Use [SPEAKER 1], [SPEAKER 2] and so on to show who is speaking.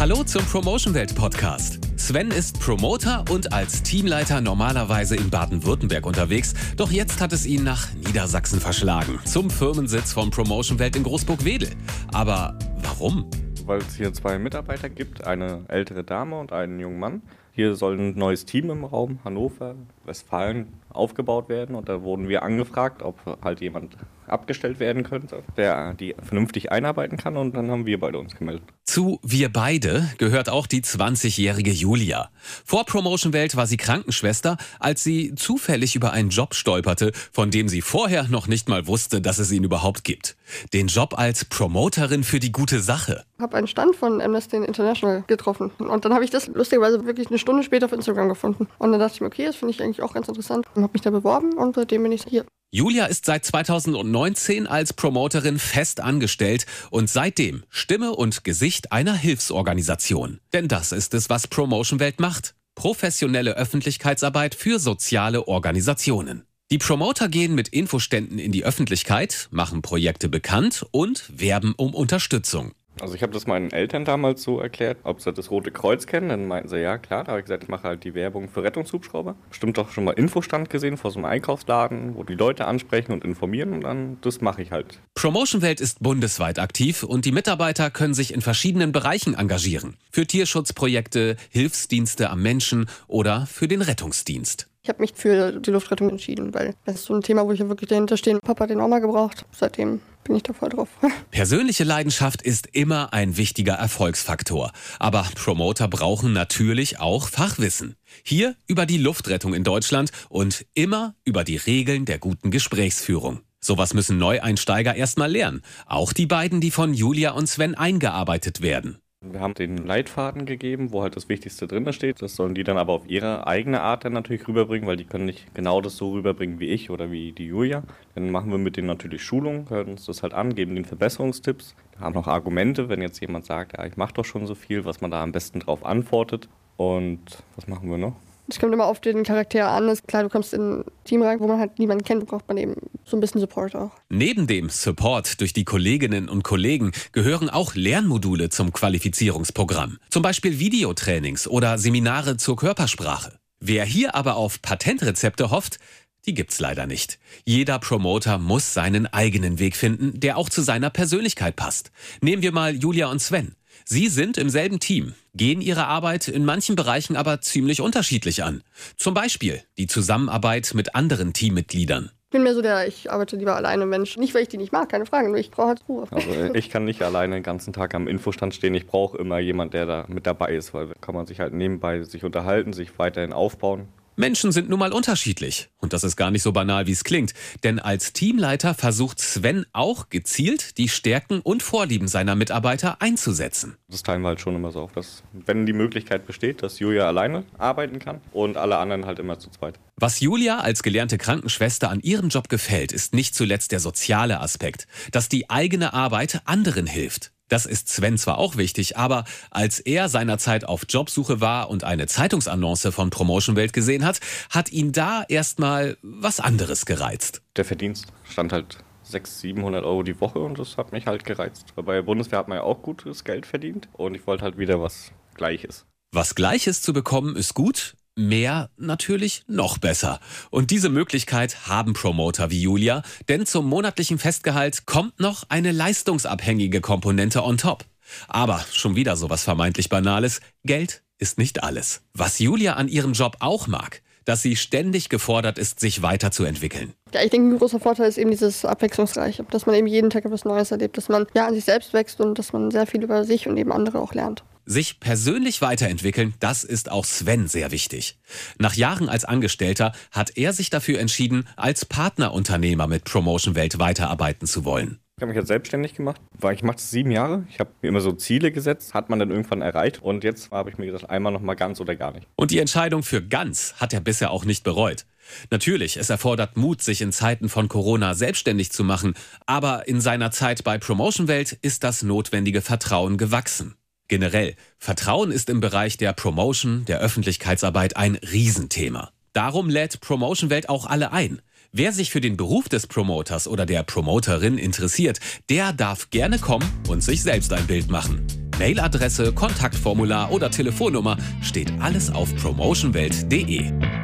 [SPEAKER 1] Hallo zum Promotion Welt Podcast. Sven ist Promoter und als Teamleiter normalerweise in Baden-Württemberg unterwegs, doch jetzt hat es ihn nach Niedersachsen verschlagen, zum Firmensitz von Promotion Welt in Großburg-Wedel. Aber warum?
[SPEAKER 2] Weil es hier zwei Mitarbeiter gibt, eine ältere Dame und einen jungen Mann. Hier soll ein neues Team im Raum Hannover, Westfalen aufgebaut werden und da wurden wir angefragt, ob halt jemand abgestellt werden könnte, der die vernünftig einarbeiten kann und dann haben wir beide uns gemeldet.
[SPEAKER 1] Zu Wir beide gehört auch die 20-jährige Julia. Vor Promotion Welt war sie Krankenschwester, als sie zufällig über einen Job stolperte, von dem sie vorher noch nicht mal wusste, dass es ihn überhaupt gibt. Den Job als Promoterin für die gute Sache.
[SPEAKER 3] Ich habe einen Stand von Amnesty International getroffen und dann habe ich das lustigerweise wirklich eine Stunde später auf Instagram gefunden. Und dann dachte ich mir, okay, das finde ich eigentlich auch ganz interessant und habe mich da beworben und seitdem bin ich hier.
[SPEAKER 1] Julia ist seit 2019 als Promoterin fest angestellt und seitdem Stimme und Gesicht einer Hilfsorganisation. Denn das ist es, was Promotion Welt macht. Professionelle Öffentlichkeitsarbeit für soziale Organisationen. Die Promoter gehen mit Infoständen in die Öffentlichkeit, machen Projekte bekannt und werben um Unterstützung.
[SPEAKER 2] Also ich habe das meinen Eltern damals so erklärt, ob sie das Rote Kreuz kennen. Dann meinten sie, ja klar. Da habe ich gesagt, ich mache halt die Werbung für Rettungshubschrauber. Bestimmt doch schon mal Infostand gesehen vor so einem Einkaufsladen, wo die Leute ansprechen und informieren und dann, das mache ich halt.
[SPEAKER 1] Promotion Welt ist bundesweit aktiv und die Mitarbeiter können sich in verschiedenen Bereichen engagieren. Für Tierschutzprojekte, Hilfsdienste am Menschen oder für den Rettungsdienst.
[SPEAKER 3] Ich habe mich für die Luftrettung entschieden, weil das ist so ein Thema, wo ich ja wirklich dahinter stehe. Papa hat den auch mal gebraucht. Seitdem bin ich da voll drauf.
[SPEAKER 1] Persönliche Leidenschaft ist immer ein wichtiger Erfolgsfaktor. Aber Promoter brauchen natürlich auch Fachwissen. Hier über die Luftrettung in Deutschland und immer über die Regeln der guten Gesprächsführung. Sowas müssen Neueinsteiger erstmal lernen. Auch die beiden, die von Julia und Sven eingearbeitet werden.
[SPEAKER 2] Wir haben den Leitfaden gegeben, wo halt das Wichtigste drin steht. Das sollen die dann aber auf ihre eigene Art dann natürlich rüberbringen, weil die können nicht genau das so rüberbringen wie ich oder wie die Julia. Dann machen wir mit denen natürlich Schulungen, hören uns das halt an, geben denen Verbesserungstipps, haben noch Argumente, wenn jetzt jemand sagt, ja, ich mache doch schon so viel, was man da am besten drauf antwortet. Und was machen wir noch?
[SPEAKER 3] Es kommt immer auf den Charakter an. Ist klar, du kommst in ein Team rein, wo man halt niemanden kennt, braucht man eben so ein bisschen Support auch.
[SPEAKER 1] Neben dem Support durch die Kolleginnen und Kollegen gehören auch Lernmodule zum Qualifizierungsprogramm. Zum Beispiel Videotrainings oder Seminare zur Körpersprache. Wer hier aber auf Patentrezepte hofft, die gibt's leider nicht. Jeder Promoter muss seinen eigenen Weg finden, der auch zu seiner Persönlichkeit passt. Nehmen wir mal Julia und Sven. Sie sind im selben Team, gehen ihre Arbeit in manchen Bereichen aber ziemlich unterschiedlich an. Zum Beispiel die Zusammenarbeit mit anderen Teammitgliedern.
[SPEAKER 3] Ich bin mir so der, ich arbeite lieber alleine Mensch. Nicht, weil ich die nicht mag, keine Frage, nur ich brauche halt Ruhe.
[SPEAKER 2] Also ich kann nicht alleine den ganzen Tag am Infostand stehen. Ich brauche immer jemanden, der da mit dabei ist, weil kann man sich halt nebenbei sich unterhalten, sich weiterhin aufbauen.
[SPEAKER 1] Menschen sind nun mal unterschiedlich. Und das ist gar nicht so banal, wie es klingt. Denn als Teamleiter versucht Sven auch gezielt, die Stärken und Vorlieben seiner Mitarbeiter einzusetzen.
[SPEAKER 2] Das teilen wir halt schon immer so auf, dass, wenn die Möglichkeit besteht, dass Julia alleine arbeiten kann und alle anderen halt immer zu zweit.
[SPEAKER 1] Was Julia als gelernte Krankenschwester an ihrem Job gefällt, ist nicht zuletzt der soziale Aspekt, dass die eigene Arbeit anderen hilft. Das ist Sven zwar auch wichtig, aber als er seinerzeit auf Jobsuche war und eine Zeitungsannonce von Promotion Welt gesehen hat, hat ihn da erstmal was anderes gereizt.
[SPEAKER 2] Der Verdienst stand halt 600, 700 Euro die Woche und das hat mich halt gereizt. Weil bei der Bundeswehr hat man ja auch gutes Geld verdient und ich wollte halt wieder was Gleiches.
[SPEAKER 1] Was Gleiches zu bekommen ist gut, mehr natürlich noch besser. Und diese Möglichkeit haben Promoter wie Julia, denn zum monatlichen Festgehalt kommt noch eine leistungsabhängige Komponente on top. Aber schon wieder sowas vermeintlich Banales, Geld ist nicht alles. Was Julia an ihrem Job auch mag, dass sie ständig gefordert ist, sich weiterzuentwickeln.
[SPEAKER 3] Ja, ich denke, ein großer Vorteil ist eben dieses Abwechslungsreiche, dass man eben jeden Tag etwas Neues erlebt, dass man ja an sich selbst wächst und dass man sehr viel über sich und eben andere auch lernt.
[SPEAKER 1] Sich persönlich weiterentwickeln, das ist auch Sven sehr wichtig. Nach Jahren als Angestellter hat er sich dafür entschieden, als Partnerunternehmer mit Promotion Welt weiterarbeiten zu wollen.
[SPEAKER 2] Ich habe mich jetzt selbstständig gemacht, weil ich mache es sieben Jahre. Ich habe mir immer so Ziele gesetzt, hat man dann irgendwann erreicht und jetzt habe ich mir gesagt, einmal noch mal ganz oder gar nicht.
[SPEAKER 1] Und die Entscheidung für ganz hat er bisher auch nicht bereut. Natürlich, es erfordert Mut, sich in Zeiten von Corona selbstständig zu machen, aber in seiner Zeit bei Promotion Welt ist das notwendige Vertrauen gewachsen. Generell, Vertrauen ist im Bereich der Promotion, der Öffentlichkeitsarbeit ein Riesenthema. Darum lädt Promotion Welt auch alle ein. Wer sich für den Beruf des Promoters oder der Promoterin interessiert, der darf gerne kommen und sich selbst ein Bild machen. Mailadresse, Kontaktformular oder Telefonnummer steht alles auf promotionwelt.de.